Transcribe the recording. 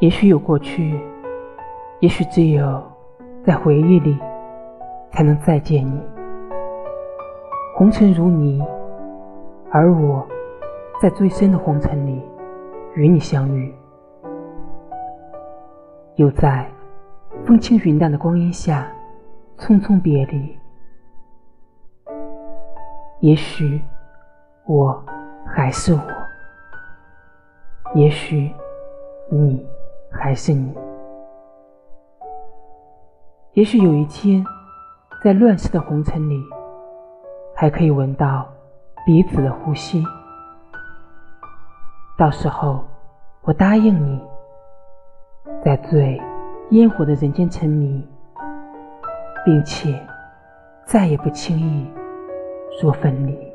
也许有过去，也许只有在回忆里才能再见你。红尘如泥，而我在最深的红尘里与你相遇，又在风轻云淡的光阴下匆匆别离。也许我还是我，也许你。还是你。也许有一天，在乱世的红尘里，还可以闻到彼此的呼吸。到时候，我答应你，在最烟火的人间沉迷，并且再也不轻易说分离。